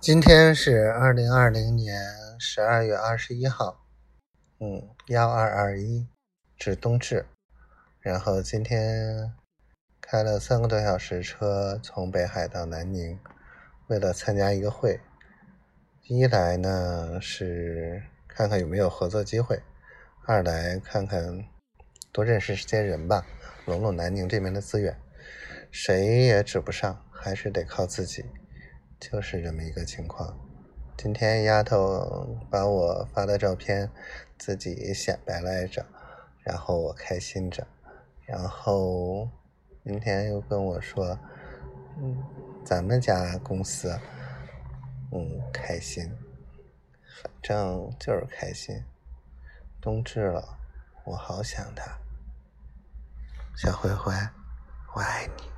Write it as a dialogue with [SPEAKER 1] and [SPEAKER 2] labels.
[SPEAKER 1] 今天是二零二零年十二月二十一号，嗯，幺二二一，至冬至。然后今天开了三个多小时车，从北海到南宁，为了参加一个会。一来呢是看看有没有合作机会，二来看看多认识些人吧，拢拢南宁这边的资源。谁也指不上，还是得靠自己。就是这么一个情况。今天丫头把我发的照片自己显摆来着，然后我开心着，然后明天又跟我说，嗯，咱们家公司，嗯，开心，反正就是开心。冬至了，我好想他，小灰灰，我爱你。